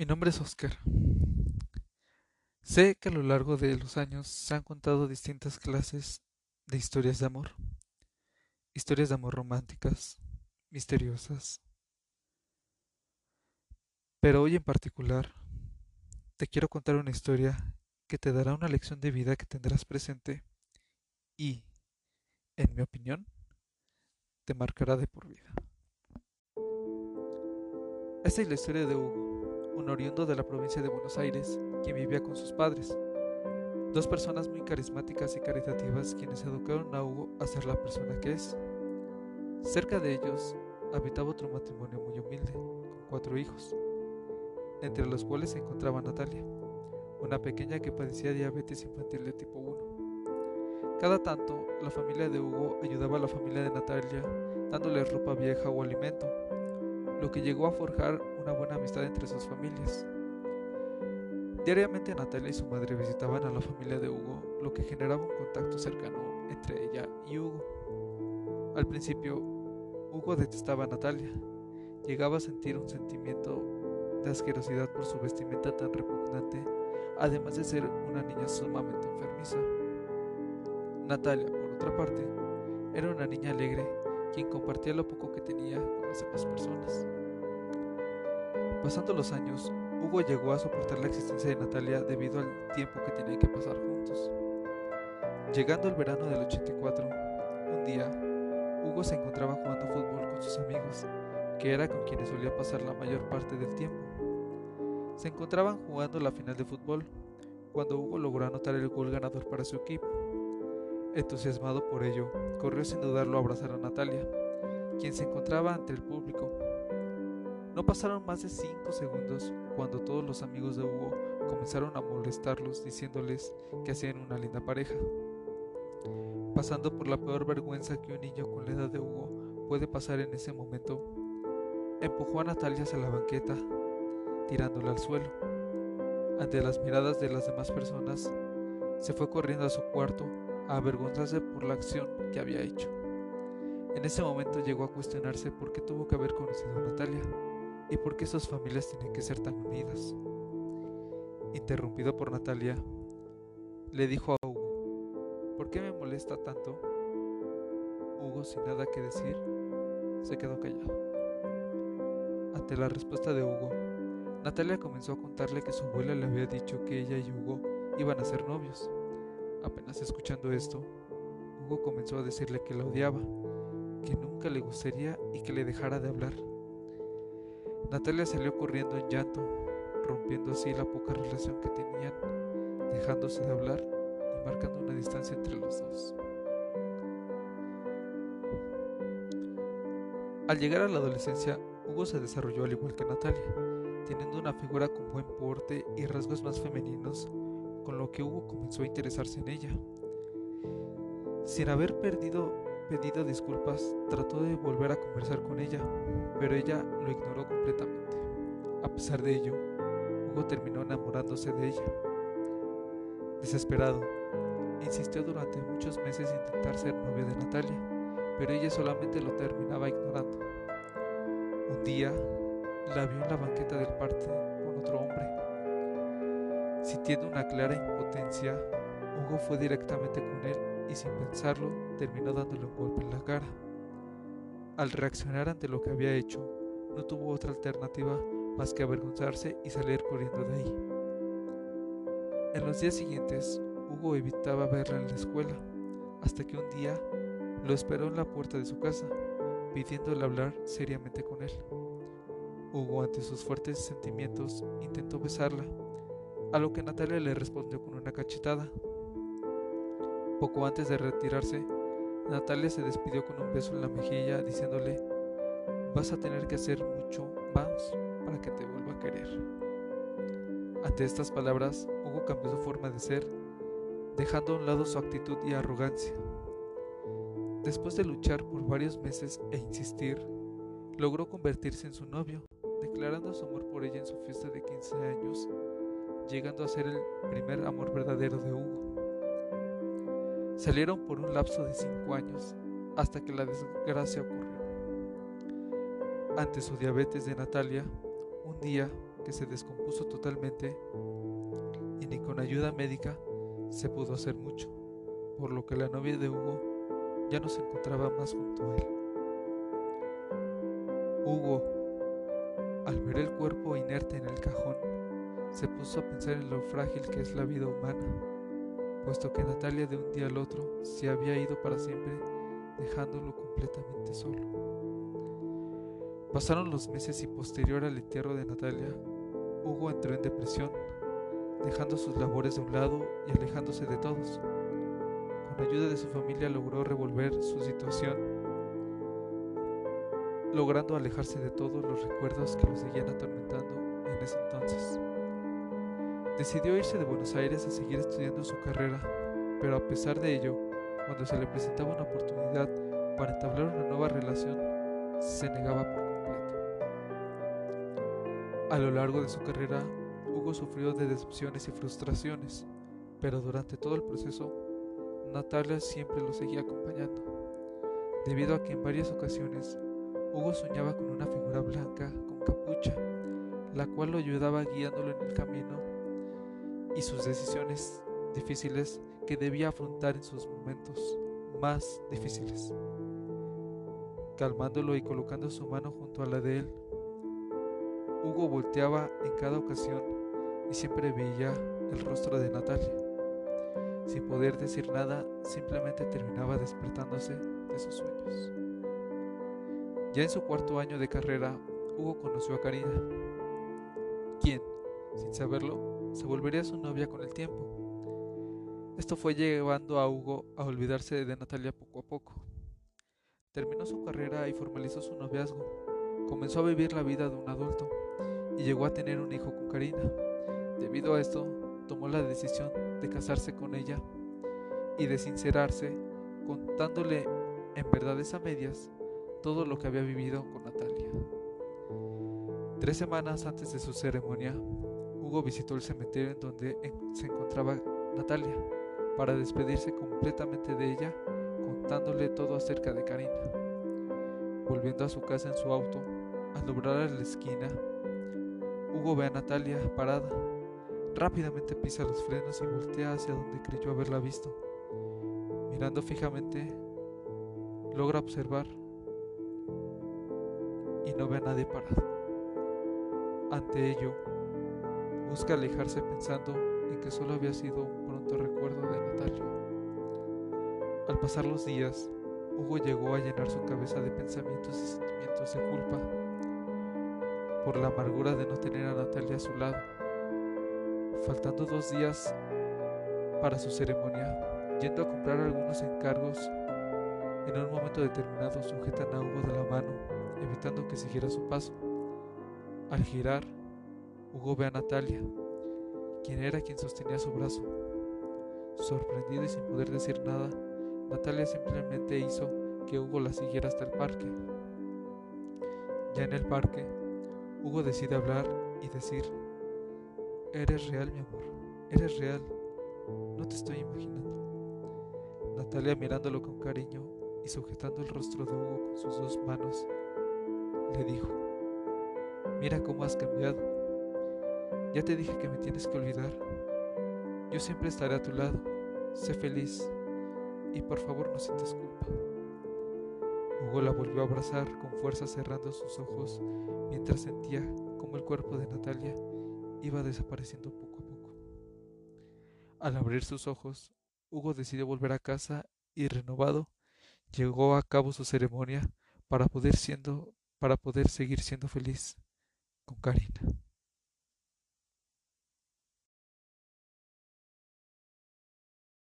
Mi nombre es Oscar. Sé que a lo largo de los años se han contado distintas clases de historias de amor. Historias de amor románticas, misteriosas. Pero hoy en particular te quiero contar una historia que te dará una lección de vida que tendrás presente y, en mi opinión, te marcará de por vida. Esta es la historia de Hugo, un oriundo de la provincia de Buenos Aires, quien vivía con sus padres. Dos personas muy carismáticas y caritativas quienes educaron a Hugo a ser la persona que es. Cerca de ellos habitaba otro matrimonio muy humilde, con cuatro hijos, entre los cuales se encontraba Natalia, una pequeña que padecía diabetes infantil de tipo 1. Cada tanto, la familia de Hugo ayudaba a la familia de Natalia dándole ropa vieja o alimento, lo que llegó a forjar una buena amistad entre sus familias. Diariamente Natalia y su madre visitaban a la familia de Hugo, lo que generaba un contacto cercano entre ella y Hugo. Al principio, Hugo detestaba a Natalia. Llegaba a sentir un sentimiento de asquerosidad por su vestimenta tan repugnante, además de ser una niña sumamente enfermiza. Natalia, por otra parte, era una niña alegre, quien compartía lo poco que tenía con las demás personas. Pasando los años, Hugo llegó a soportar la existencia de Natalia debido al tiempo que tenían que pasar juntos. Llegando el verano del 84, un día, Hugo se encontraba jugando fútbol con sus amigos, que era con quienes solía pasar la mayor parte del tiempo. Se encontraban jugando la final de fútbol, cuando Hugo logró anotar el gol ganador para su equipo. Entusiasmado por ello, corrió sin dudarlo a abrazar a Natalia, quien se encontraba ante el público no pasaron más de cinco segundos cuando todos los amigos de Hugo comenzaron a molestarlos diciéndoles que hacían una linda pareja. Pasando por la peor vergüenza que un niño con la edad de Hugo puede pasar en ese momento, empujó a Natalia hacia la banqueta, tirándola al suelo. Ante las miradas de las demás personas, se fue corriendo a su cuarto a avergonzarse por la acción que había hecho. En ese momento llegó a cuestionarse por qué tuvo que haber conocido a Natalia ¿Y por qué esas familias tienen que ser tan unidas? Interrumpido por Natalia, le dijo a Hugo, ¿por qué me molesta tanto? Hugo, sin nada que decir, se quedó callado. Ante la respuesta de Hugo, Natalia comenzó a contarle que su abuela le había dicho que ella y Hugo iban a ser novios. Apenas escuchando esto, Hugo comenzó a decirle que la odiaba, que nunca le gustaría y que le dejara de hablar. Natalia salió corriendo en llanto, rompiendo así la poca relación que tenían, dejándose de hablar y marcando una distancia entre los dos. Al llegar a la adolescencia, Hugo se desarrolló al igual que Natalia, teniendo una figura con buen porte y rasgos más femeninos, con lo que Hugo comenzó a interesarse en ella. Sin haber perdido pedido disculpas, trató de volver a conversar con ella, pero ella lo ignoró completamente. A pesar de ello, Hugo terminó enamorándose de ella. Desesperado, insistió durante muchos meses en intentar ser novio de Natalia, pero ella solamente lo terminaba ignorando. Un día, la vio en la banqueta del parque con otro hombre. Sintiendo una clara impotencia, Hugo fue directamente con él y sin pensarlo terminó dándole un golpe en la cara. Al reaccionar ante lo que había hecho, no tuvo otra alternativa más que avergonzarse y salir corriendo de ahí. En los días siguientes, Hugo evitaba verla en la escuela, hasta que un día lo esperó en la puerta de su casa, pidiéndole hablar seriamente con él. Hugo, ante sus fuertes sentimientos, intentó besarla, a lo que Natalia le respondió con una cachetada. Poco antes de retirarse, Natalia se despidió con un beso en la mejilla diciéndole, vas a tener que hacer mucho más para que te vuelva a querer. Ante estas palabras, Hugo cambió su forma de ser, dejando a un lado su actitud y arrogancia. Después de luchar por varios meses e insistir, logró convertirse en su novio, declarando su amor por ella en su fiesta de 15 años, llegando a ser el primer amor verdadero de Hugo. Salieron por un lapso de cinco años hasta que la desgracia ocurrió. Ante su diabetes de Natalia, un día que se descompuso totalmente y ni con ayuda médica se pudo hacer mucho, por lo que la novia de Hugo ya no se encontraba más junto a él. Hugo, al ver el cuerpo inerte en el cajón, se puso a pensar en lo frágil que es la vida humana, puesto que Natalia de un día al otro se había ido para siempre dejándolo completamente solo. Pasaron los meses y posterior al entierro de Natalia, Hugo entró en depresión, dejando sus labores de un lado y alejándose de todos. Con ayuda de su familia logró revolver su situación, logrando alejarse de todos los recuerdos que lo seguían atormentando en ese entonces. Decidió irse de Buenos Aires a seguir estudiando su carrera, pero a pesar de ello, cuando se le presentaba una oportunidad para entablar una nueva relación, se negaba por completo. A lo largo de su carrera, Hugo sufrió de decepciones y frustraciones, pero durante todo el proceso, Natalia siempre lo seguía acompañando, debido a que en varias ocasiones Hugo soñaba con una figura blanca con capucha, la cual lo ayudaba guiándolo en el camino y sus decisiones difíciles que debía afrontar en sus momentos más difíciles. Calmándolo y colocando su mano junto a la de él, Hugo volteaba en cada ocasión y siempre veía el rostro de Natalia. Sin poder decir nada, simplemente terminaba despertándose de sus sueños. Ya en su cuarto año de carrera, Hugo conoció a Karina, quien, sin saberlo, se volvería su novia con el tiempo. Esto fue llevando a Hugo a olvidarse de Natalia poco a poco. Terminó su carrera y formalizó su noviazgo. Comenzó a vivir la vida de un adulto y llegó a tener un hijo con Karina. Debido a esto, tomó la decisión de casarse con ella y de sincerarse, contándole en verdades a medias todo lo que había vivido con Natalia. Tres semanas antes de su ceremonia, Hugo visitó el cementerio en donde se encontraba Natalia para despedirse completamente de ella, contándole todo acerca de Karina. Volviendo a su casa en su auto, al doblar la esquina, Hugo ve a Natalia parada. Rápidamente pisa los frenos y voltea hacia donde creyó haberla visto. Mirando fijamente, logra observar y no ve a nadie parado. Ante ello, busca alejarse pensando en que solo había sido un pronto recuerdo de Natalia. Al pasar los días, Hugo llegó a llenar su cabeza de pensamientos y sentimientos de culpa por la amargura de no tener a Natalia a su lado. Faltando dos días para su ceremonia, yendo a comprar algunos encargos, en un momento determinado sujetan a Hugo de la mano, evitando que siguiera su paso. Al girar, Hugo ve a Natalia, quien era quien sostenía su brazo. Sorprendido y sin poder decir nada, Natalia simplemente hizo que Hugo la siguiera hasta el parque. Ya en el parque, Hugo decide hablar y decir, Eres real, mi amor, eres real, no te estoy imaginando. Natalia mirándolo con cariño y sujetando el rostro de Hugo con sus dos manos, le dijo, Mira cómo has cambiado. Ya te dije que me tienes que olvidar. Yo siempre estaré a tu lado. Sé feliz y por favor no sientas culpa. Hugo la volvió a abrazar con fuerza cerrando sus ojos mientras sentía como el cuerpo de Natalia iba desapareciendo poco a poco. Al abrir sus ojos, Hugo decidió volver a casa y renovado llegó a cabo su ceremonia para poder siendo para poder seguir siendo feliz con Karina.